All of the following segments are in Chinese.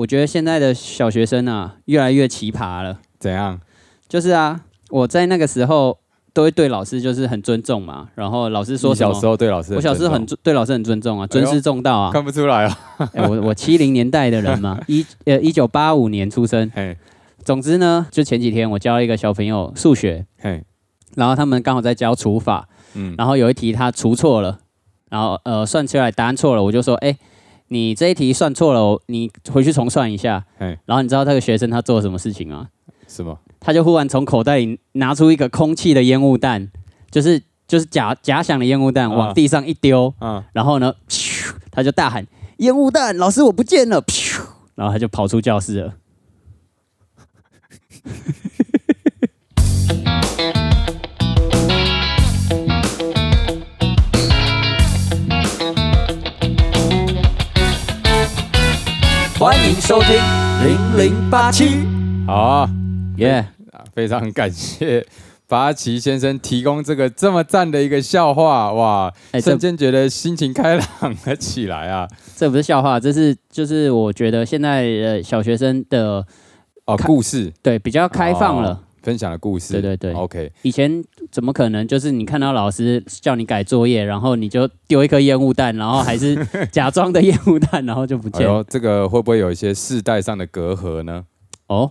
我觉得现在的小学生啊，越来越奇葩了。怎样？就是啊，我在那个时候都会对老师就是很尊重嘛，然后老师说什么，你小时候对老师，我小时候很尊对老师很尊重啊，尊师重道啊。看不出来啊。哎，我我七零年代的人嘛，一呃一九八五年出生。嘿，总之呢，就前几天我教了一个小朋友数学，嘿，然后他们刚好在教除法，嗯，然后有一题他除错了，然后呃算出来答案错了，我就说，哎，你这一题算错了，你回去重算一下。嘿，然后你知道这个学生他做了什么事情吗？什么？他就忽然从口袋里拿出一个空气的烟雾弹，就是就是假假想的烟雾弹，啊往地上一丢，啊，然后呢，咻他就大喊烟雾弹，老师我不见了，咻然后他就跑出教室了。欢迎收听零零八七。好啊，耶、啊非常感谢八旗先生提供这个这么赞的一个笑话，哇，哎这瞬间觉得心情开朗了起来啊！这不是笑话，这是就是我觉得现在呃小学生的哦，开故事对比较开放了。哦分享的故事，对对对，OK，以前怎么可能？就是你看到老师叫你改作业，然后你就丢一颗烟雾弹，然后还是假装的烟雾弹，然后就不见了。哎，这个会不会有一些世代上的隔阂呢？哦，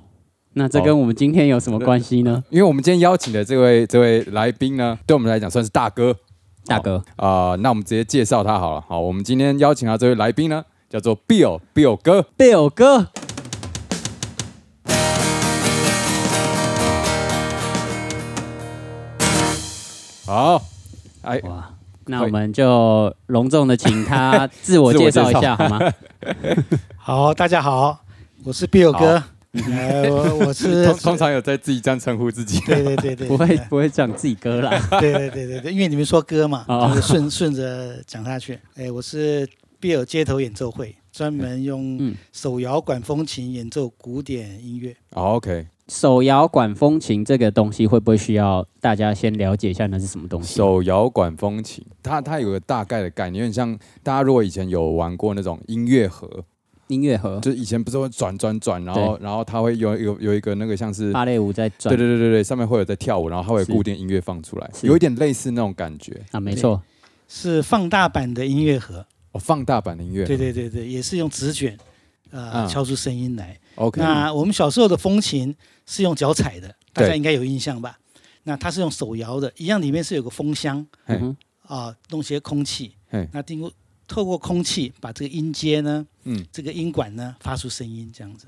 那这跟我们今天有什么关系呢？因为我们今天邀请的这位这位来宾呢，对我们来讲算是大哥大哥，啊、那我们直接介绍他好了。好，我们今天邀请到这位来宾呢，叫做 Bill Bill 哥。Bill 哥，好，哎，哇，那我们就隆重的请他 自我介绍一下好吗？好，大家好，我是 Bill 哥，呃，我我是 通通常有在自己这样称呼自己。对对对对，不会不会讲自己哥啦。对对对对对，因为你们说歌嘛，哦就是顺顺着讲下去。哎，我是 Bill 街头演奏会，专门用嗯手摇管风琴演奏古典音乐。OK，手摇管风琴这个东西会不会需要大家先了解一下那是什么东西？手摇管风琴，它它有个大概的概念，有点像大家如果以前有玩过那种音乐盒，音乐盒、就以前不是会转转转，然后然后它会有有有一个那个像是。芭蕾舞在转对对对对对，上面会有在跳舞，然后它会有固定音乐放出来，有一点类似那种感觉。啊，没错，是放大版的音乐盒，哦，放大版的音乐。对对对对，也是用纸卷，呃，嗯敲出声音来。，OK，那我们小时候的风琴是用脚踩的，大家对应该有印象吧？那它是用手摇的，一样里面是有个风箱，嘿。嗯弄些空气。嘿，那经过透过空气把这个音阶呢，嗯。这个音管呢发出声音，这样子。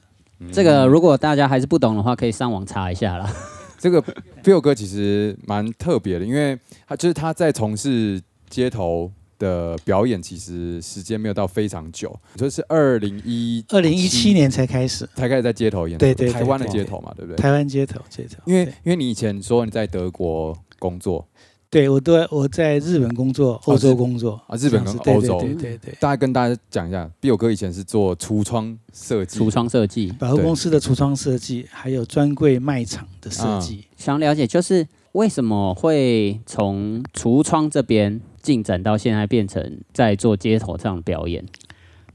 这个如果大家还是不懂的话，可以上网查一下啦。这个 Bill 哥其实蛮特别的，因为他就是他在从事街头的表演，其实时间没有到非常久，就是二零一二零一七年才开始，才开始在街头演，对对对台湾的街头嘛，对不对？台湾街头街头。因为因为你以前说你在德国工作，对我都我在日本工作，欧洲工作啊日本跟欧洲对对对对。大家跟大家讲一下，Bill 哥以前是做橱窗设计，橱窗设计，百货公司的橱窗设计，还有专柜卖场的设计。想了解就是为什么会从橱窗这边进展到现在变成在做街头上的表演？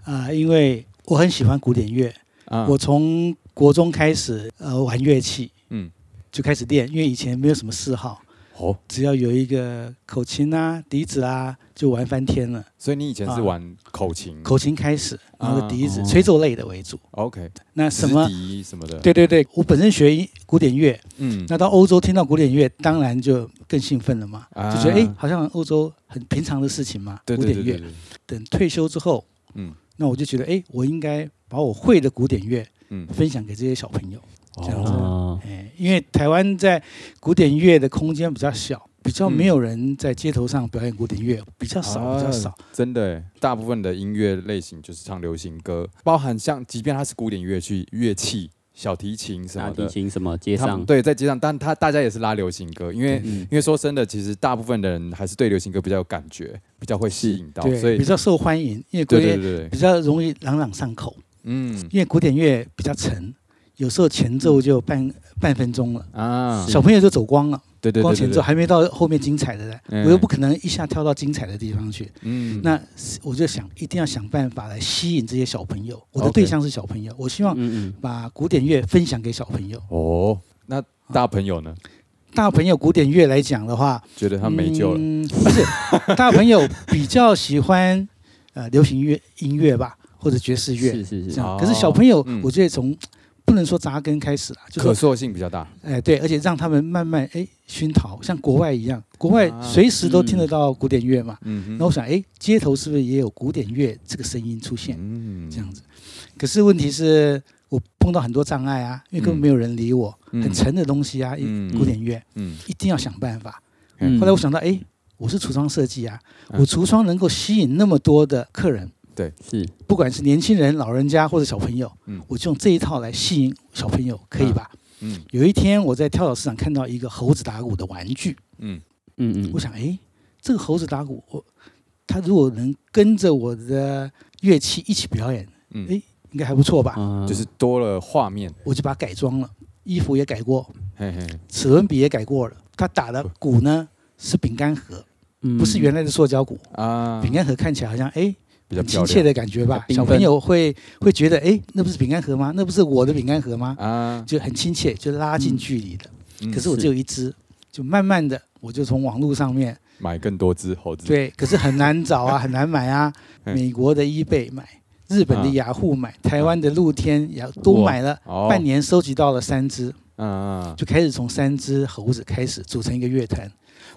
啊、因为我很喜欢古典乐，啊我从国中开始呃玩乐器，嗯就开始练，因为以前没有什么嗜好，哦，只要有一个口琴啊、笛子啊，就玩翻天了。所以你以前是啊。玩口琴？口琴开始，然后笛子、哦吹奏类的为主。，OK，那什么？笛什么的，，对对对，我本身学一古典乐，嗯，那到欧洲听到古典乐，当然就更兴奋了嘛，啊。就觉得哎，好像欧洲很平常的事情嘛，古典乐。等退休之后，嗯。那我就觉得哎，我应该把我会的古典乐嗯，分享给这些小朋友。这样子哦，哎，因为台湾在古典乐的空间比较小，比较没有人在街头上表演古典乐，比较少，比较少。啊真的，大部分的音乐类型就是唱流行歌，包含像即便它是古典乐器，乐器小提琴什么的，琴什么街上，对在街上，但他大家也是拉流行歌，因为嗯因为说真的，其实大部分的人还是对流行歌比较有感觉，比较会吸引到，所，以比较受欢迎，因为对对对，比较容易朗朗上口，嗯因为古典乐比较沉，有时候前奏就半半分钟了，啊，小朋友就走光了。对对对，光前奏，还没到后面精彩的呢，嗯我又不可能一下跳到精彩的地方去。嗯那我就想一定要想办法来吸引这些小朋友。我的对象是小朋友，我希望把古典乐分享给小朋友。哦，那大朋友呢？大朋友古典乐来讲的话，觉得他没救了，嗯，不是，大朋友比较喜欢呃流行乐音乐吧，或者爵士乐是是是，这样。哦可是小朋友嗯，我觉得从不能说扎根开始啦，就说可塑性比较大。哎对，而且让他们慢慢哎熏陶，像国外一样，国外啊随时都听得到古典乐嘛。嗯哼那我想，哎，街头是不是也有古典乐这个声音出现？嗯这样子。可是问题是我碰到很多障碍啊，因为根本没有人理我，嗯很沉的东西啊，嗯古典乐嗯一定要想办法。嗯后来我想到，哎，我是橱窗设计啊，嗯我橱窗能够吸引那么多的客人，是。不管是年轻人、老人家或者小朋友，嗯。我就用这一套来吸引小朋友，可以吧？嗯。有一天我在跳蚤市场看到一个猴子打鼓的玩具，嗯。嗯嗯，我想，哎，这个猴子打鼓，我他如果能跟着我的乐器一起表演，嗯。哎，应该还不错吧？嗯就是多了画面，我就把它改装了，衣服也改过，嘿嘿，齿轮比也改过了。他打的鼓呢是饼干盒，嗯。不是原来的塑胶鼓。啊，饼干盒看起来好像哎比较亲切的感觉吧，小朋友会会觉得哎那不是饼干盒吗？那不是我的饼干盒吗？啊。就很亲切，就拉近距离的。嗯可是我只有一只，就慢慢的我就从网络上面买更多只猴子，对，可是很难找啊，很难买啊。嗯美国的 eBay 买，日本的啊雅虎买，台湾的露天也都买了，哦，半年收集到了三只。嗯嗯，就开始从三只猴子开始组成一个乐团，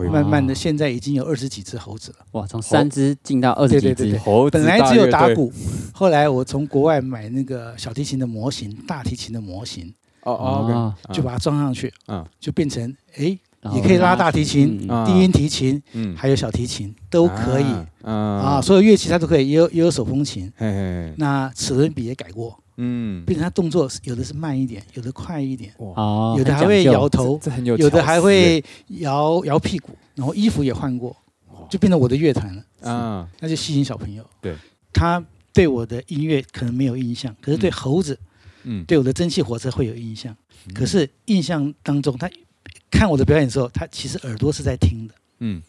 慢慢的现在已经有二十几只猴子了。哇，从三只进到二十几只。猴子本来只有打鼓，后来我从国外买那个小提琴的模型、大提琴的模型，哦哦就把它装上去，嗯就变成哎，也可以拉大提琴、低音提琴，嗯。还有小提琴都可以。嗯啊，所有乐器它都可以，也有也有手风琴。嘿嘿嘿，那齿轮比也改过，嗯，变成他动作有的是慢一点，有的快一点，哇，哦，有的还会摇头，这很有，有的还，会摇摇屁股，然后衣服也换过，就变成我的乐团了。啊。那就吸引小朋友。对，他对我的音乐可能没有印象，可是对嗯。猴子、嗯，对我的蒸汽火车会有印象。嗯。可是印象当中，他看我的表演的时候，他其实耳朵是在听的，嗯。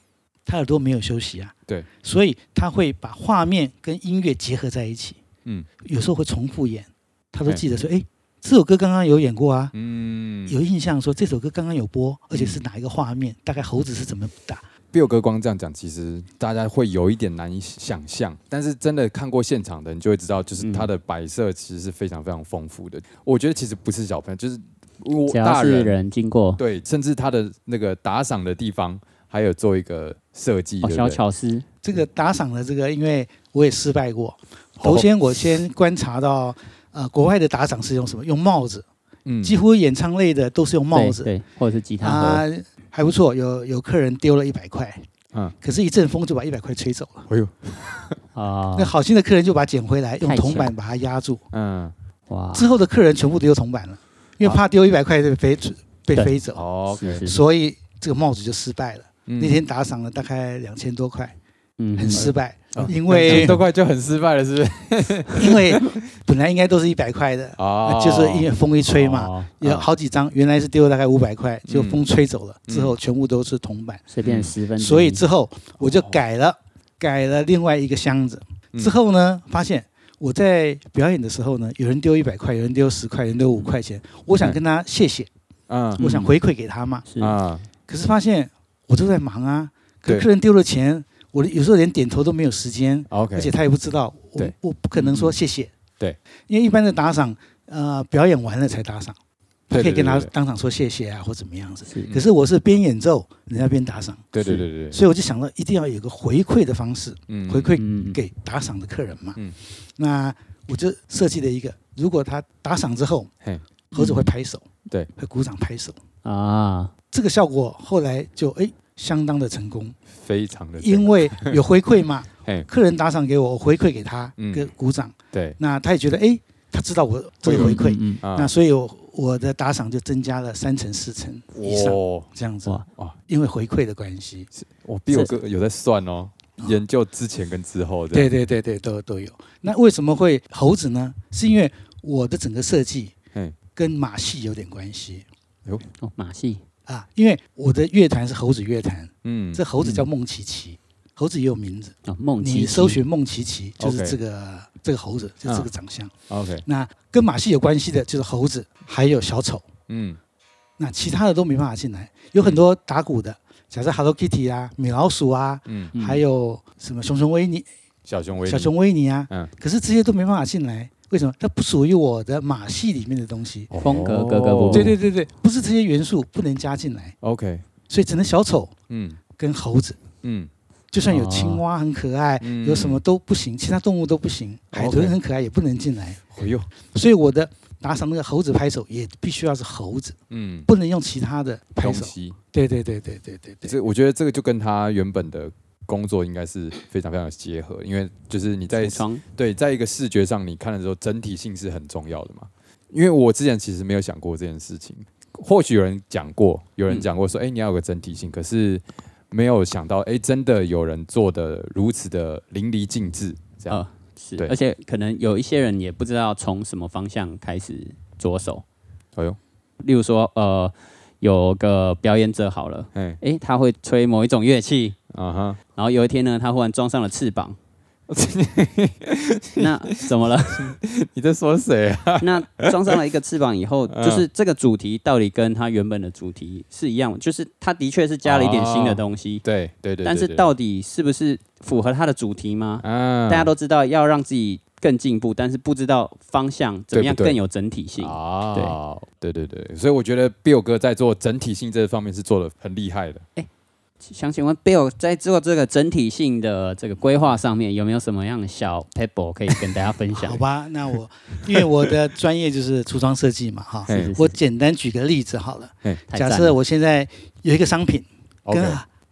他耳朵没有休息啊。对，所以他会把画面跟音乐结合在一起，嗯。有时候会重复演，他都对记得说，哎。这首歌刚刚有演过啊，嗯，有印象说这首歌刚刚有播，而且是哪一个画面，大概猴子是怎么打，Bill 哥光这样讲，其实大家会有一点难以想象，但是真的看过现场的，你就会知道，就是它的摆设其实是非常非常丰富的。我觉得其实不是小朋友，就是我只要是大人人经过，对，甚至他的那个打赏的地方还有做一个设计，哦，小？巧思，这个打赏的这个，因为我也失败过。哦头先我先观察到，呃，国外的打赏是用什么？用帽子，嗯。几乎演唱类的都是用帽子。对对，或者是吉他啊盒，，还不错。有有客人丢了一百块，嗯，可是一阵风就把一百块吹走了。哎呦，啊。那，好心的客人就把它捡回来，用铜板把它压住。嗯。哇，之后的客人全部丢铜板了，因为怕丢一百块被飞被飞走，哦，OK，是。是。所以这个帽子就失败了。嗯。那天打赏了大概两千多块，嗯。很失败，哦因为都快就很失败了，是不是？因为本来应该都是一百块的，哦。就是因为风一吹嘛，哦有好几张，原来是丢了大概五百块，就嗯风吹走了，嗯。之后全部都是铜板，随便十分，所以之后我就改了，改了另外一个箱子。嗯。之后呢，发现我在表演的时候呢，有人丢一百块，有人丢十块，有人丢五块钱，我想跟他谢谢，嗯。我想回馈给他嘛，是啊，可是发现我都在忙啊，可对。客人丢了钱，我有时候连点头都没有时间，OK，而且他也不知道，我我不可能说谢谢，对，因为一般的打赏，呃，表演完了才打赏，他可以跟他当场说谢谢啊，或怎么样子。可是我是边演奏，人家边打赏，对对对对对，所以我就想到一定要有个回馈的方式，嗯回馈嗯给打赏的客人嘛。嗯。那我就设计了一个，如果他打赏之后嘿，猴子会拍手，对，会鼓掌拍手，啊，这个效果后来就哎相当的成功，非常的因为有回馈嘛，客人打赏给我，我回馈给他，嗯。跟鼓掌，对。那他也觉得哎，他知道我这个回馈，那所以我我的打赏就增加了三成四成以上，这样子哇。哇，因为回馈的关系。我 Bill 哥有在算哦，研究之前跟之后的，对对对对，都都有。那为什么会猴子呢？是因为我的整个设计嘿。跟马戏有点关系。哦，马戏啊，因为我的乐团是猴子乐团，嗯这猴子叫孟琪琪，猴子也有名字，哦，梦琪琪你搜寻孟琪琪就是这个这个猴子，就是这个长相。OK，那跟马戏有关系的就是猴子，还有小丑。嗯那其他的都没办法进来，有很多打鼓的，假设 Hello Kitty 啊、米老鼠啊，嗯，嗯还有什么熊熊维尼、小熊维尼小熊维尼啊，嗯可是这些都没办法进来，为什么？它不属于我的马戏里面的东西。风格格格不入对对对对，不是这些元素不能加进来，，OK，所以只能小丑嗯跟猴子。嗯就算有青蛙很可爱，嗯有什么都不行，其他动物都不行，海豚很可爱也不能进来。哎呦，所以我的打赏那个猴子拍手也必须要是猴子，嗯，不能用其他的拍手。东西，对对对对对对对。这我觉得这个就跟他原本的工作应该是非常非常的结合，因为就是你在对，在一个视觉上你看的时候，整体性是很重要的嘛。因为我之前其实没有想过这件事情，或许有人讲过，有人讲过说，哎、你要有个整体性，可是没有想到，哎、真的有人做的如此的淋漓尽致，这样。呃是对，而且可能有一些人也不知道从什么方向开始着手。哎呦，例如说，呃，有个表演者好了，哎，诶，他会吹某一种乐器，啊哈，然后有一天呢，他忽然装上了翅膀。那怎么了？你在说谁啊？那装上了一个翅膀以后，嗯就是这个主题到底跟他原本的主题是一样的，就是他的确是加了一点新的东西，对对对但是到底是不是符合他的主题吗？嗯大家都知道要让自己更进步，但是不知道方向怎么样更有整体性。哦，对对对，所以我觉得 Bill 哥在做整体性这方面是做的很厉害的。想请问 Bill 在做这个整体性的这个规划上面，有没有什么样的小 pebble 可以跟大家分享好？吧，那我因为我的专业就是橱窗设计嘛，哈，我简单举个例子好了。假设我现在有一个商品跟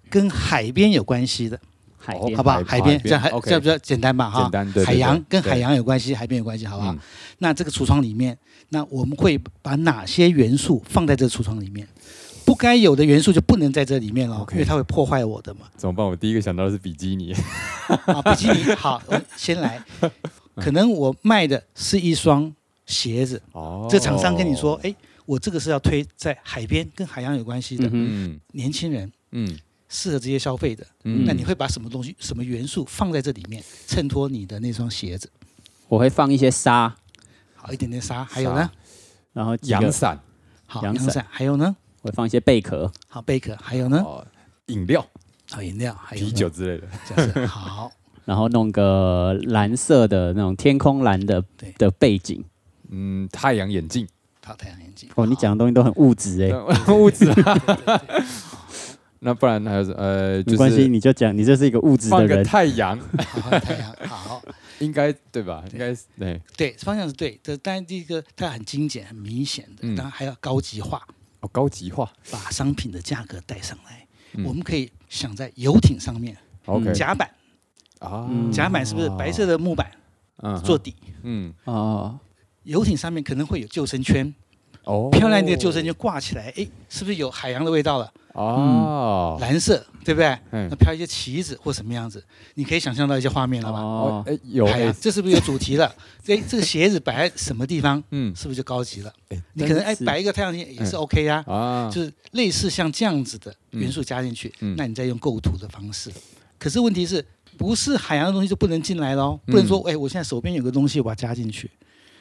跟海边有关系的，海边好不好？海海边这样还这样比较简单吧？哈简，单对对海洋跟海洋有关系，海边有关系，好不好嗯？那这个橱窗里面，那我们会把哪些元素放在这个橱窗里面？不该有的元素就不能在这里面了因为它会破坏我的嘛。怎么办？我第一个想到的是比基尼。啊，比基尼好，我先来。可能我卖的是一双鞋子，哦这厂商跟你说，哎，我这个是要推在海边跟海洋有关系的年轻人嗯适合这些消费的。嗯那你会把什么东西、什么元素放在这里面，衬托你的那双鞋子？我会放一些沙，好，一点点沙，还有呢？然后阳伞好，阳伞，还有呢？我会放一些贝壳，好，贝壳，还有呢？哦，饮料、好，饮料，还有啤酒，之类的。好，然后弄个蓝色的那种天空蓝的的背景。嗯，太阳眼镜，好，太阳眼镜。哦，你讲的东西都很物质哎，物质啊。那不然还有什呃，就没关系，是你就讲，你就是一个物质的放个人。太阳，好，太阳，好，应该对吧？应该是对。对，方向是对。这当然第一个它很精简、很明显的，嗯当然还要高级化，哦，高级化。把商品的价格带上来。嗯。我们可以想在游艇上面 OK 甲板，啊。嗯甲板是不是白色的木板嗯。做底？嗯。哦，游艇上面可能会有救生圈，哦漂亮的救生圈挂起来，哎，是不是有海洋的味道了？哦蓝色，对不对？嗯那飘一些旗子或什么样子，你可以想象到一些画面了吧？哦，哎有海洋哎，这是不是有主题了？哎，这个鞋子摆在什么地方，嗯是不是就高级了？哎你可能哎摆一个太阳镜也是 OK 呀、啊就是类似像这样子的元素加进去，嗯那你再用构图的方式。可是问题是不是海洋的东西就不能进来喽？嗯不能说哎，我现在手边有个东西，我把它加进去。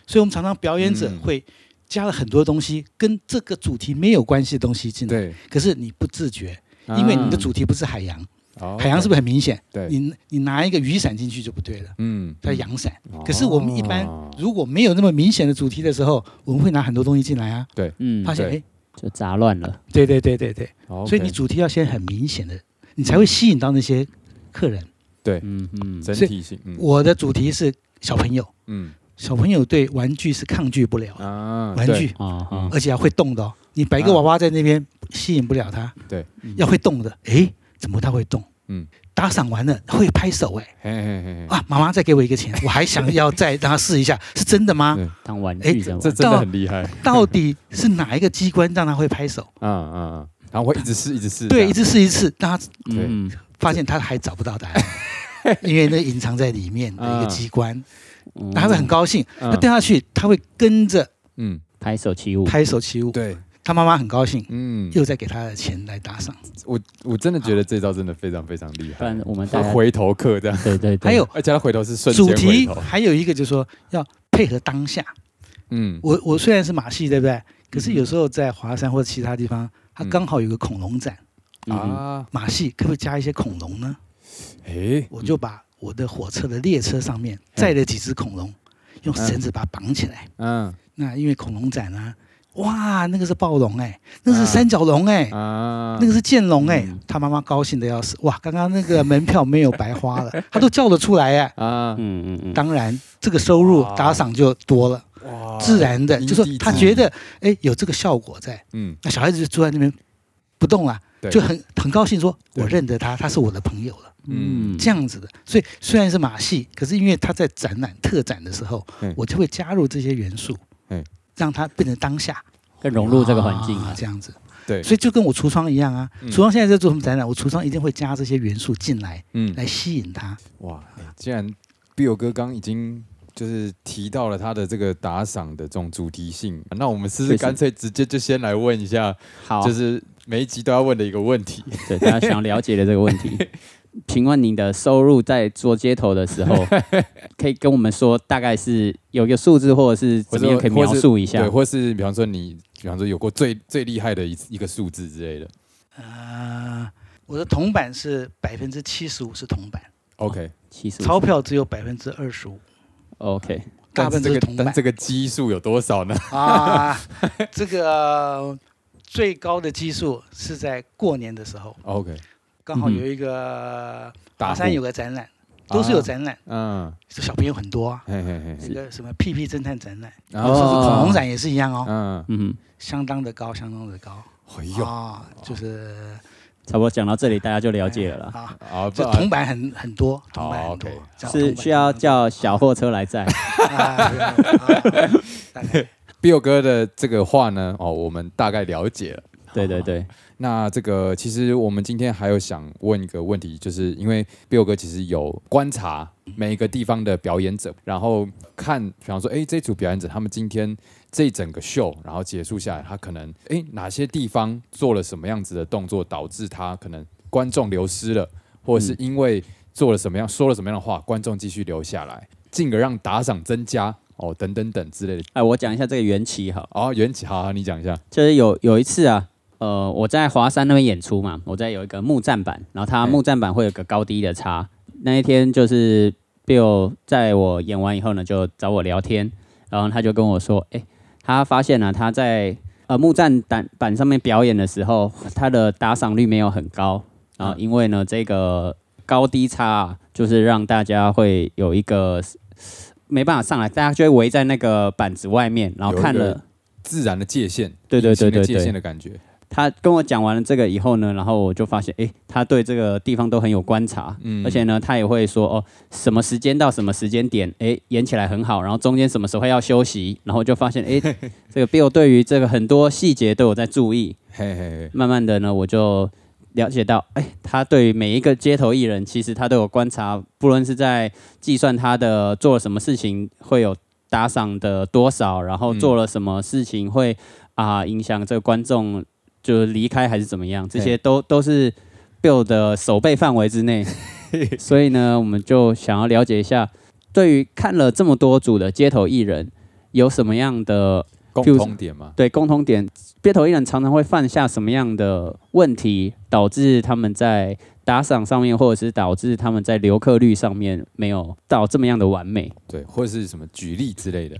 所以我们常常表演者嗯会加了很多东西跟这个主题没有关系的东西进来，对，可是你不自觉，因为你的啊主题不是海洋，哦海洋是不是很明显？对，你你拿一个雨伞进去就不对了，嗯。它是阳伞。哦。可是我们一般如果没有那么明显的主题的时候，我们会拿很多东西进来啊，对。嗯发，现对。哎，就杂乱了。对对对对对，哦所以你主题要先很明显的，你才会吸引到那些客人。对。嗯嗯，整体性，嗯。我的主题是小朋友，嗯小朋友对玩具是抗拒不了的，啊，玩具哦哦，而且要会动的哦，你摆一个娃娃在那边吸引不了他，对，要会动的，诶，怎么他会动？嗯，打赏完了会拍手，哎，嘿嘿嘿嘿，啊，妈妈再给我一个钱，我还想要再让他试一下，是真的吗？对。当玩哎具这。真的很厉害，到底是哪一个机关让他会拍手？嗯嗯嗯，然后会一直试一直试，对，一直试一次，让他嗯，发现他还找不到答案，因为那隐藏在里面的一个机关，嗯他会很高兴。嗯。他掉下去，他会跟着嗯，拍手起舞。拍手起舞。对，他妈妈很高兴，嗯，又在给他的钱来打赏。我我真的觉得这招真的非常非常厉害。不然，我们大家回头客这样，对对对，还有而且他回头是瞬间回主题头，还有一个就是说要配合当下。嗯。我我虽然是马戏，对不对？可是有时候在华山或者其他地方，它嗯刚好有个恐龙展，嗯。啊，马戏可不可以加一些恐龙呢？诶，我就把我的火车的列车上面载了几只恐龙，用绳子把它绑起来。嗯。那因为恐龙展啊，哇，那个是暴龙哎、那个是三角龙哎、啊，那个是剑龙哎、嗯。他妈妈高兴的要死，哇，刚刚那个门票没有白花了，他都叫得出来哎、啊，嗯嗯嗯，当然，这个收入打赏就多了，哇自然的，就说他觉得哎有这个效果在，嗯，那小孩子就坐在那边不动了，对就很很高兴说，我认得他，他是我的朋友了。嗯。嗯这样子的，所以虽然是马戏，可是因为他在展览特展的时候嗯，我就会加入这些元素嗯，让它变成当下，更融入这个环境啊，啊这样子。对，所以就跟我橱窗一样啊，嗯。橱窗现在在做什么展览，我橱窗一定会加这些元素进来，嗯。来吸引他。哇，欸既然 Bill 哥刚已经就是提到了他的这个打赏的这种主题性，那我们是不是干脆直接就先来问一下，好，就是每一集都要问的一个问题？对大家想了解的这个问题。请问你的收入在做街头的时候，可以跟我们说大概是有一个数字，或者是怎么样可以描述一下对，？或是比方说你，比方说有过最最厉害的一一个数字之类的。呃，我的铜板是百分之七十五是铜板，OK，七十五钞票只有百分之二十五，OK，大部分但这个但这个基数有多少呢？啊。这个最高的基数是在过年的时候，OK，刚好嗯有一个大华山有个展览，都是有展览，嗯，小朋友很多啊。嘿嘿嘿，那个什么屁屁侦探展览，然有时候是恐龙展也是一样哦，嗯，嗯。相当的高，相当的高。哎呦，啊，就是哼，差不多讲到这里，大家就了解了啦。啊，这铜板很很多，铜板好很多，OK，是需要叫小货车来载，Bill 哥的这个话呢，哦，我们大概。了解了。对对对，那这个其实我们今天还有想问一个问题，就是因为 Bill 哥其实有观察每一个地方的表演者，然后看，比方说，哎，这组表演者他们今天这整个秀，然后结束下来，他可能哎哪些地方做了什么样子的动作，导致他可能观众流失了，或者是因为做了什么样说了什么样的话，观众继续留下来，进而让打赏增加哦，等等等之类的。哎，我讲一下这个缘起哈，哦，缘起，好好，你讲一下。就是有有一次啊，呃，我在华山那边演出嘛，我在有一个木栈板，然后它嗯木栈板会有个高低的差。那一天就是 Bill 在我演完以后呢，就找我聊天，然后他就跟我说，哎、他发现呢、他在呃木栈板板上面表演的时候，他的打赏率没有很高，啊因为呢这个高低差、啊，就是让大家会有一个没办法上来，大家就会围在那个板子外面，然后看了。自然的界限，对对对对对限的感觉。他跟我讲完了这个以后呢，然后我就发现，诶，他对这个地方都很有观察，嗯。而且呢，他也会说，哦，什么时间到什么时间点，诶，演起来很好，然后中间什么时候要休息，然后就发现，诶，这个 Bill 对于这个很多细节都有在注意，嘿嘿嘿，慢慢的呢，我就了解到，哎，他对于每一个街头艺人，其实他都有观察，不论是在计算他的做了什么事情会有打赏的多少，然后嗯做了什么事情会啊、影响这个观众就离开还是怎么样，这些都都是 Bill 的手背范围之内。所以呢，我们就想要了解一下，对于看了这么多组的街头艺人，有什么样的共譬如通点吗。对共同点，街头艺人常常会犯下什么样的问题，导致他们在打赏上面，或者是导致他们在留客率上面没有到这么样的完美。对，或者是什么举例之类的。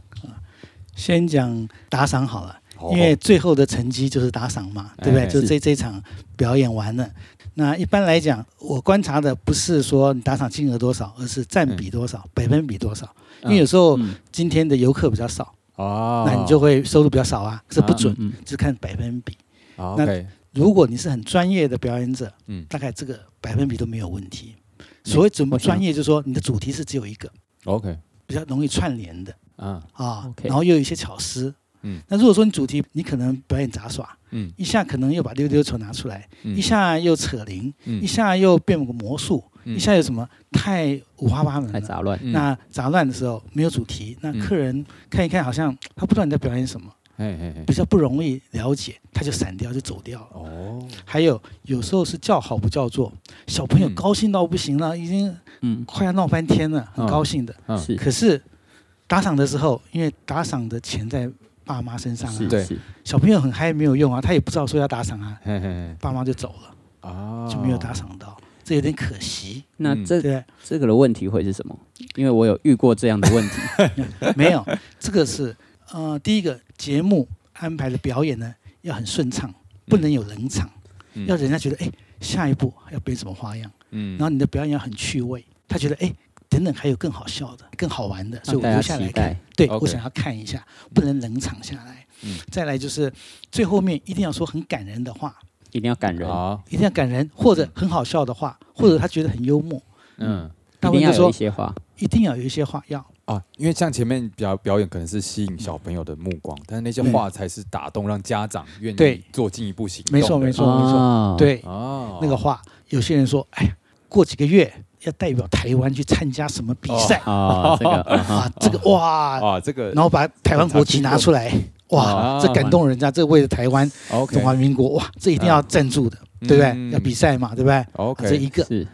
先讲打赏好了，哦因为最后的成绩就是打赏嘛，对不对？哎就这这场表演完了。那一般来讲，我观察的不是说你打赏金额多少，而是占比多少、百分比多少。因为有时候嗯，今天的游客比较少，哦，那你就会收入比较少啊，是不准，嗯，只看百分比。好那如果你是很专业的表演者，嗯。大概这个百分比都没有问题。所谓怎么专业，就是说你的主题是只有一个，OK，比较容易串联的。啊，啊然后又有一些巧思。嗯。那如果说你主题你可能表演杂耍，嗯。一下可能又把溜溜球拿出来，嗯。一下又扯铃，嗯。一下又变个魔术，嗯。一下有什么太五花八门了。太杂乱。嗯那杂乱的时候没有主题，那嗯。客人看一看，好像他不知道你在表演什么，嘿嘿嘿。比，较不容易了解，他就散掉就走掉了。哦，还有有时候是叫好不叫座，小朋友嗯。高兴到不行了，已经嗯，快要闹翻天了，很嗯。高兴的。可是打赏的时候，因为打赏的钱在爸妈身上啊，对。小朋友很嗨没有用啊，他也不知道说要打赏啊，嘿嘿嘿，爸妈就走了，啊，就没有打赏到，这有点可惜，嗯。那这对。这个的问题会是什么？因为我有遇过这样的问题，没有，这个是呃，第一个节目安排的表演呢要很顺畅，不能有冷场，嗯。要人家觉得哎，下一步要变什么花样，嗯。然后你的表演要很趣味，他觉得哎，等等还有更好笑的、更好玩的，所以我留下来看。。对我想要看一下，不能冷场下来。嗯。再来就是最后面一定要说很感人的话，一定要感人，啊，一定要感人，或者很好笑的话，或者他觉得很幽默。嗯。大部分就说一定要有一些话，一定要有一些话要。啊，因为像前面表表演可能是吸引小朋友的目光，但是那些话才是打动让家长愿意做进一步行动没错没错没错。哦，对。哦，那个话。有些人说，哎呀，过几个月要代表台湾去参加什么比赛。啊，这个 啊？这个哇，啊，这个然后把台湾国旗拿出来，哇啊，这感动人家，这为了台湾中华民国，哇，这一定要赞助的，嗯。对不嗯对？要比赛嘛，对不对？这一个，是。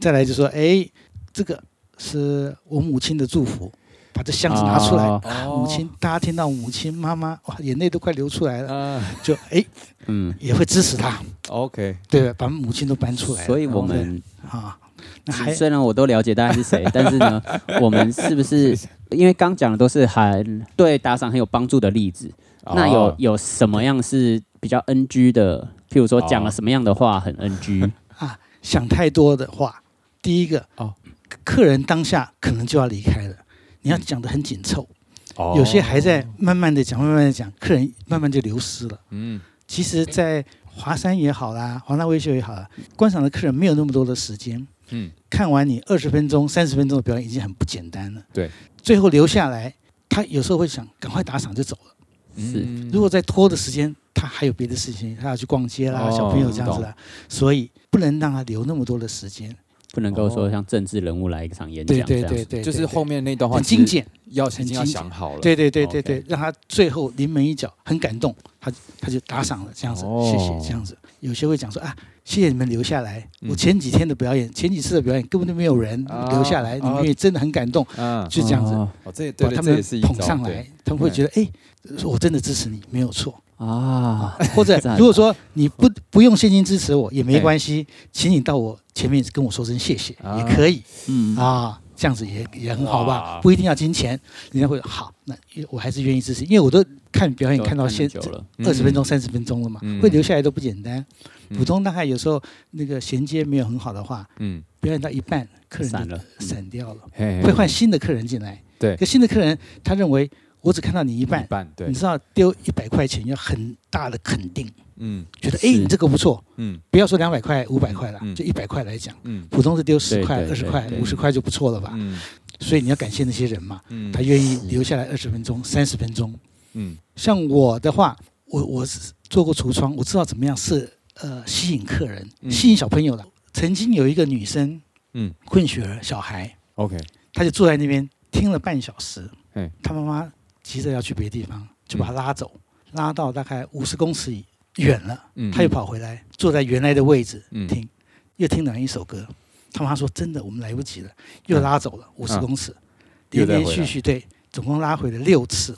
再来就说，哎，这个是我母亲的祝福，把这箱子拿出来，哦。啊母亲，大家听到母亲妈妈，哇，眼泪都快流出来了，啊。就哎嗯，也会支持他，OK。对？把母亲都搬出来，所以我们啊，那还虽然我都了解大家是谁，但是呢，我们是不是 因为刚讲的都是很对打赏很有帮助的例子？那有哦有什么样是比较 NG 的？譬如说讲了哦什么样的话很 NG？啊想太多的话，第一个哦。客人当下可能就要离开了，你要讲的很紧凑，哦有些还在慢慢的讲，慢慢的讲，客人慢慢就流失了。嗯其实，在华山也好啦，华纳威秀也好啦，观赏的客人没有那么多的时间，嗯看完你二十分钟、三十分钟的表演已经很不简单了。对，最后留下来，他有时候会想赶快打赏就走了。是嗯如果再拖的时间，他还有别的事情，他要去逛街啦，哦小朋友这样子啦，所以不能让他留那么多的时间。不能够说像政治人物来一场演讲这样子。对对对，就是后面那段话很精，简，要已经要很精简。想好了，对对对对对，让他最后临门一脚，很感动，他他就打赏了，这样子，哦。谢谢，这样子。有些会讲说啊，谢谢你们留下来，嗯。我前几天的表演，前几次的表演根本就没有人啊留下来，你们也真的很感动，嗯，就这样子。把他们捧上来，他们会觉得哎，我真的支持你，没有错。啊，或者如果说你不不用现金支持我也没关系，请你到我前面跟我说声谢谢啊。也可以。嗯，啊，这样子也也很好吧，不一定要金钱，人家会好，那我还是愿意支持，因为我都看表演看到现很久了，二十分钟、三十分钟了嘛嗯，会留下来都不简单。嗯。普通大概有时候那个衔接没有很好的话，嗯，表演到一半，客人就散了散掉了，会换新的客人进来。对。可新的客人他认为我只看到你一一半，对。你，知道丢一百块钱要很大的肯定，嗯觉得是。哎你这个不错，嗯。不要说两百块、五百块了嗯，就一百块来讲，嗯。普通是丢十块、二十块、五十块就不错了吧？嗯。所以你要感谢那些人嘛，嗯。他愿意留下来二十分钟、三十分钟。嗯。像我的话，我我是做过橱窗，我知道怎么样是呃吸引客人、嗯。吸引小朋友的。曾经有一个女生，嗯。混血儿小孩，OK。她就坐在那边听了半小时嗯，她妈妈急着要去别的地方，就把他拉走，拉到大概五十公尺远了，他又跑回来，坐在原来的位置嗯。听，又听了一首歌。他妈说：“真的，我们来不及了，又拉走了五十嗯公尺，连连续续对，总共拉回了六次。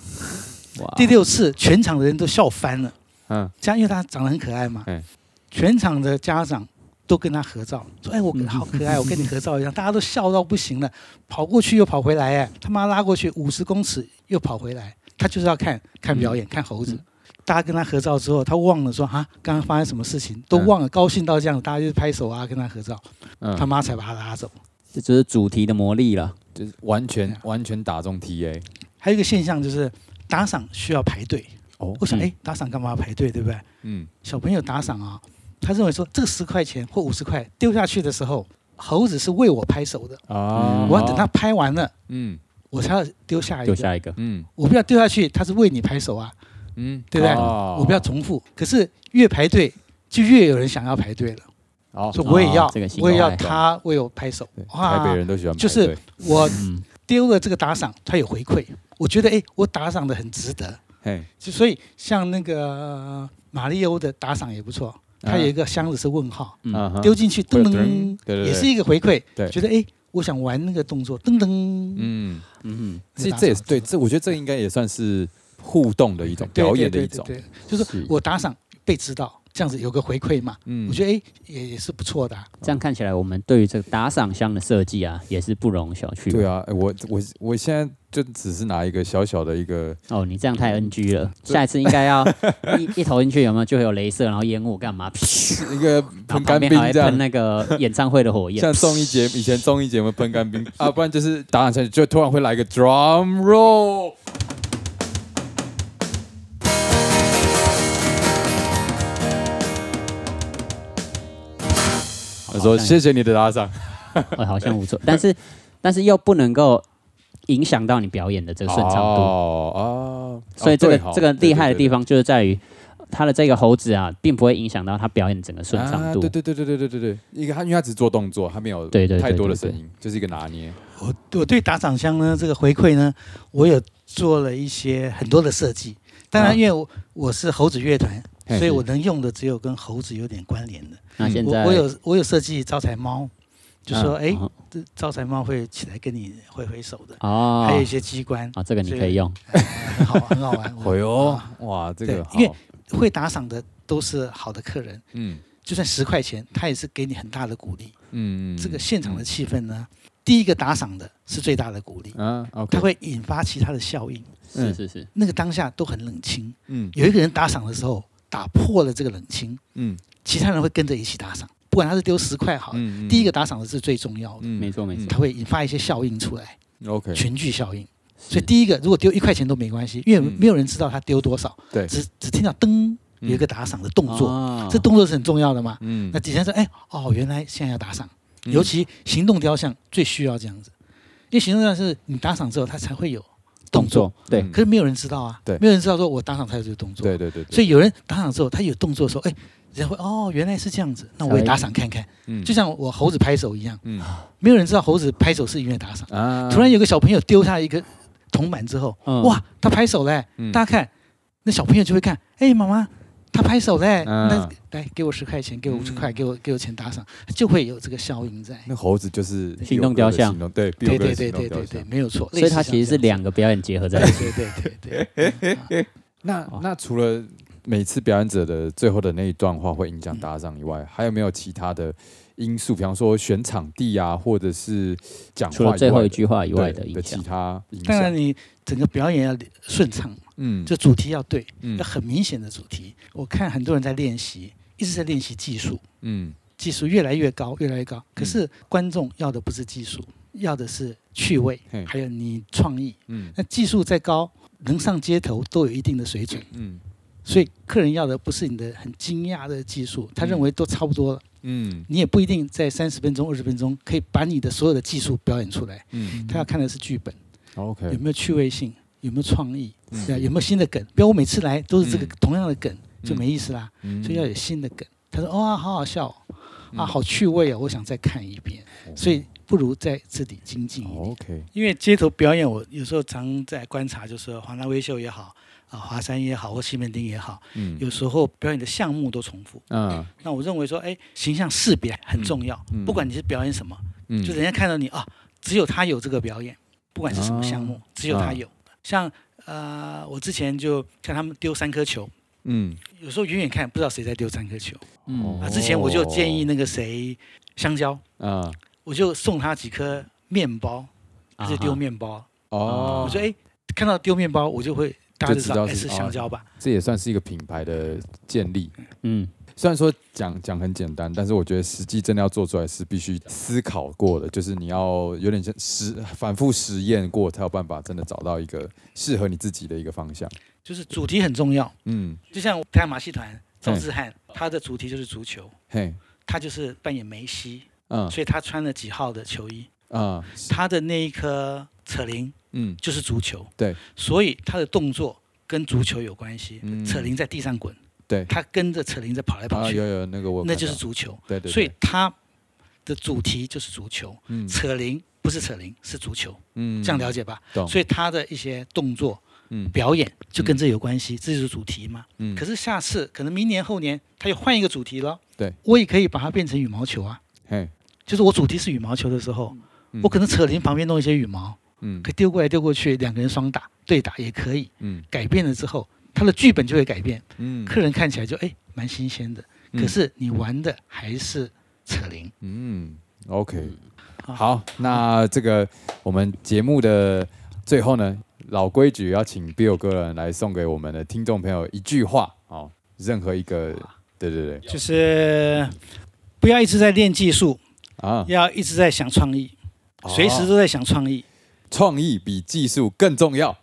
哇。第六次，全场的人都笑翻了。嗯。这样，因为他长得很可爱嘛。嗯，全场的家长都跟他合照，说：“哎，我嗯。好可爱，我跟你合照一样。”大家都笑到不行了，跑过去又跑回来，哎，他妈拉过去五十公尺又跑回来，他就是要看看表演，看猴子。嗯。大家跟他合照之后，他忘了说啊，刚刚发生什么事情，都忘了，高兴到这样，大家就拍手啊，跟他合照，嗯。他妈才把他拉走。这就是主题的魔力了。就是完全啊。完全打中 TA 还有一个现象就是打赏需要排队。哦我想，嗯。哎，打赏干嘛要排队，对不对？嗯。小朋友打赏啊，他认为说这个十块钱或五十块丢下去的时候，猴子是为我拍手的，啊，我要等他拍完了，嗯我才要丢下一个。丢下一个，嗯。我不要丢下去，他是为你拍手啊，嗯，对不对？哦。我不要重复。可是越排队，就越有人想要排队了，好所以我也要，哦这个我也要他为我拍手。哇。台北哇，人都喜欢排就是我嗯，丢了这个打赏，他有回馈，我觉得哎，我打赏的很值得，哎，就所以像那个呃马里欧的打赏也不错，它有一个箱子是问号，丢进去噔噔也是一个回馈，对。觉得哎，我想玩那个动作，噔噔，嗯，嗯这这也是对，这我觉得这应该也算是互动的一种表演的一种，就是是。我打赏被知道，这样子有个回馈嘛，嗯我觉得哎也也是不错的啊。这样看起来，我们对于这个打赏箱的设计啊，也是不容小觑。对啊，哎我我我现在就只是拿一个小小的一个，哦，你这样太 NG 了，下一次应该要 一一投进去有没有就会有镭射，然后烟雾干嘛？一个 喷干冰这。那个演唱会的火焰。像综艺节以前综艺节目喷干冰啊，不然就是打赏下去，就突然会来一个 drum roll。说谢谢你的打赏。好像不错。但是但是又不能够影响到你表演的这个顺畅度。哦哦。所以这个这个厉害的地方就是在于他的这个猴子啊并不会影响到他表演整个顺畅度。对对对对对对对一个他因为他只做动作他没有对对太多的声音就是一个拿捏。我我对打赏箱呢这个回馈呢我有做了一些很多的设计。当然因为我我是猴子乐团所以我能用的只有跟猴子有点关联的。那现在我我有我有设计招财猫，就说哎，哦这招财猫会起来跟你挥挥手的，哦，还有一些机关，啊，这个你可以用。呃很好很好玩。哎呦啊，哇，这个因为会打赏的都是好的客人，嗯就算十块钱，他也是给你很大的鼓励。嗯这个现场的气氛呢，第一个打赏的是最大的鼓励，啊，OK，它会引发其他的效应。嗯是是是，那个当下都很冷清，嗯有一个人打赏的时候打破了这个冷清，嗯其他人会跟着一起打赏，不管他是丢十块好第一个打赏的是最重要的，嗯。没错没错。它会引发一些效应出来，，OK，群聚效应。所以第一个如果丢一块钱都没关系，因为嗯。没有人知道他丢多少，对，只只听到噔有一个打赏的动作，哦这动作是很重要的嘛。嗯。那底下说，哎，哦，原来现在要打赏，嗯。尤其行动雕像最需要这样子，因为行动雕像是你打赏之后，它才会有动作，对。嗯。可是没有人知道啊，对。没有人知道说我打赏才有这个动作，对对对，所以有人打赏之后，他有动作的时候，哎，人家会哦，原来是这样子，那我也打赏看看，嗯。就像我猴子拍手一样，嗯。没有人知道猴子拍手是因为打赏，啊突然有个小朋友丢下一个铜板之后，嗯。哇，他拍手嘞，嗯。大家看，那小朋友就会看，哎，妈妈。他拍手呢，那来给我十块钱，给我五十块，给我给我钱打赏，就会有这个效应在。那猴子就是行动雕像，对对对对对对对，没有错。所以它其实是两个表演结合在一起。对对对对。那那除了每次表演者的最后的那一段话会影响打赏以外，还有没有其他的因素？比方说选场地啊，或者是讲话除了最后一句话以外的影响，其他当然你整个表演要顺畅。嗯。就主题要对，嗯。要很明显的主题。我看很多人在练习，一直在练习技术，嗯。技术越来越高，越来越高。可是观众要的不是技术，要的是趣味，还有你创意。嗯。那技术再高，能上街头都有一定的水准，嗯。所以客人要的不是你的很惊讶的技术，他认为都差不多了。嗯。你也不一定在三十分钟、二十分钟可以把你的所有的技术表演出来。嗯。他要看的是剧本，OK，有没有趣味性，有没有创意，嗯。对啊，有没有新的梗。不要我每次来都是这个嗯。同样的梗，就没意思啦。嗯。所以要有新的梗。他说：“哇、好好笑啊，好趣味哦，我想再看一遍。”所以不如在这里精进一点。OK，因为街头表演，我有时候常在观察，就是华纳微秀也好，啊华山也好，或西门町也好，嗯。有时候表演的项目都重复。嗯那我认为说，哎，形象识别很重要，嗯。不管你是表演什么，嗯，就人家看到你啊，只有他有这个表演，不管是什么项目，哦只有他有。像呃，我之前就看他们丢三颗球，嗯有时候远远看不知道谁在丢三颗球嗯啊。之前我就建议那个谁香蕉，啊我就送他几颗面包，他就丢面包。哦我说哎，看到丢面包，我就会大家就知道是香蕉吧。这也算是一个品牌的建立。嗯，虽然说讲讲很简单，但是我觉得实际真的要做出来是必须思考过的，就是你要有点像实反复实验过，才有办法真的找到一个适合你自己的一个方向。就是主题很重要，嗯，就像太阳马戏团赵志汉，他的主题就是足球，嘿，他就是扮演梅西，嗯。所以他穿了几号的球衣。啊，他的那一颗扯铃嗯。就是足球，对，所以他的动作跟足球有关系。嗯。扯铃在地上滚，对。他跟着扯铃在跑来跑啊，去，有有那个我那就是足球。对对，对。所以他的主题就是足球，嗯。扯铃不是扯铃，是足球，嗯。这样了解吧？懂。所以他的一些动作嗯。表演就跟这有关系，这就是主题嘛。嗯。可是下次可能明年后年他又换一个主题了，对，我也可以把它变成羽毛球啊。嘿，就是我主题是羽毛球的时候，嗯。我可能扯铃旁边弄一些羽毛，嗯。可以丢过来丢过去，两个人双打对打也可以。嗯。改变了之后，他的剧本就会改变，嗯客人看起来就哎蛮新鲜的。嗯可是你玩的还是扯铃。嗯，OK，好好，那这个我们节目的最后呢，老规矩要请 Bill 哥人来送给我们的听众朋友一句话哦，任何一个，对对对，就是不要一直在练技术，啊，要一直在想创意，随时哦都在想创意。创意比技术更重要。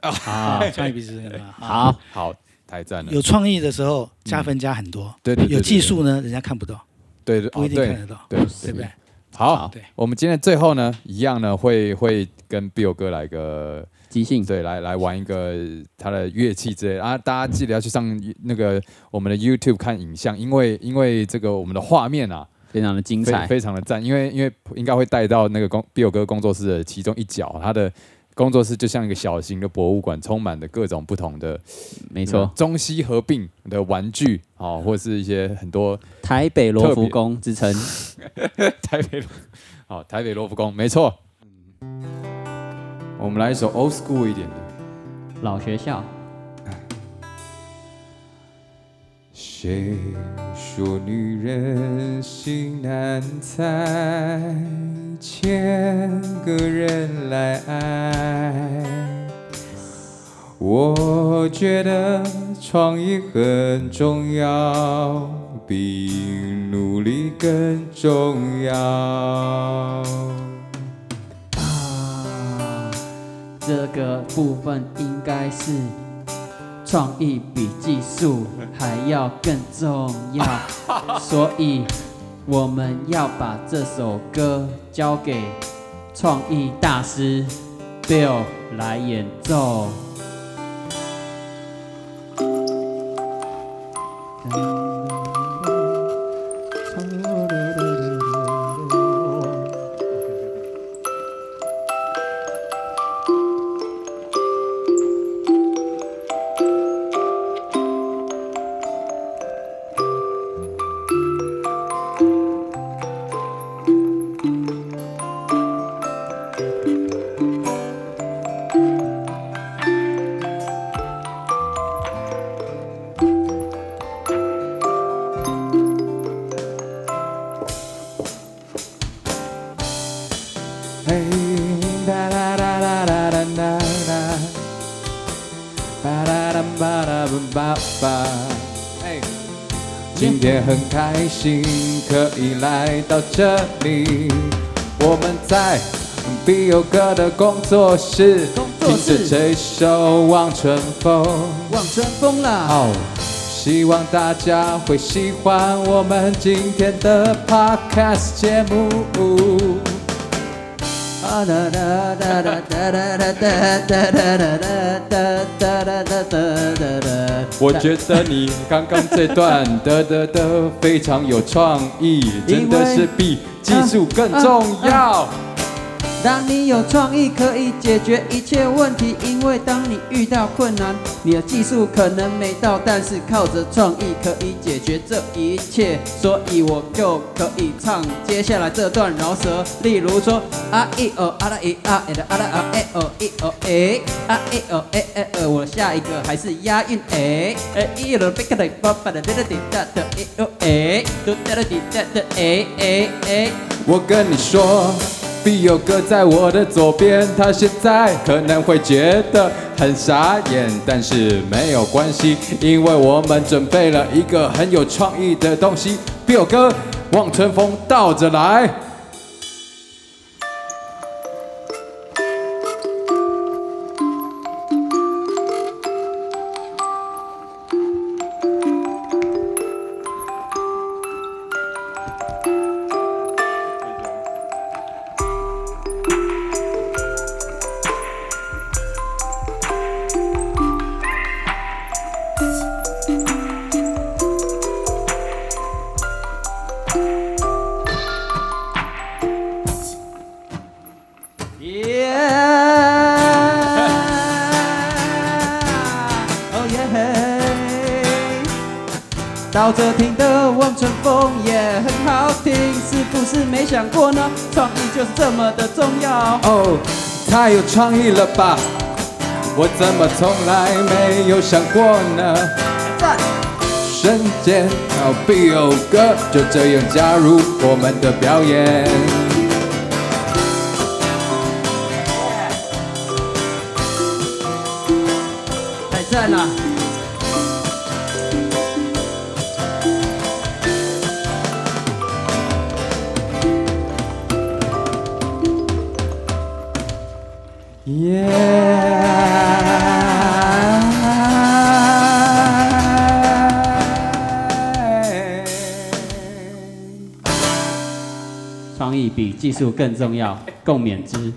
好创意好。好，太赞了，有创意的时候加分加很多，对对对，有技对，术呢人家看不到，对对，不一定看得到，对对不对？好，对，我们今天最后呢，一样呢会会跟 Bill 哥来个即兴对，来来玩一个他的乐器之类的啊！大家记得要去上那个我们的 YouTube 看影像，因为因为这个我们的画面啊，非常的精非彩，非常的赞，因为因为应该会带到那个工 Bill 哥工作室的其中一角，他的工作室就像一个小型的博物馆，充满了各种不同的没错。中西合并的玩具哦，或是一些很多台北罗浮宫之称，台北罗，好台北罗浮宫，没错。我们来一首 old school 一点的。老学校，谁说女人心难猜，千个人来爱？我觉得创意很重要，比努力更重要。啊，这个部分应该是创意比技术还要更重要，所以我们要把这首歌交给创意大师 Bill 来演奏。开心可以来到这里，我们在 Bill 哥的工作室，工作室听着这首《望春风》。望春风啦！好，希望大家会喜欢我们今天的 Podcast 节目。啊哒哒哒哒哒哒哒哒哒哒哒哒哒哒哒哒哒。我觉得你刚刚这段的的的非常有创意，真的是比技术更重要。当你有创意，可以解决一切问题。因为当你遇到困难，你的技术可能没到，但是靠着创意可以解决这一切。所以我就可以唱接下来这段饶舌，例如说啊一哦啊啦一啊诶的啊啦啊诶哦一哦诶啊一哦诶诶呃，我下一个还是押韵诶诶一哦贝克的巴巴的哒哒滴哒的诶哦诶嘟哒哒滴哒的诶诶诶。我跟你说，必有哥在我的左边，他现在可能会觉得很傻眼，但是没有关系，因为我们准备了一个很有创意的东西。必有哥，望春风倒着来。着听的望春风也很好听，是不是没想过呢？创意就是这么的重要。哦，太有创意了吧！我怎么从来没有想过呢？赞！瞬间好必有歌，就这样加入我们的表演。技术更重要，共勉之。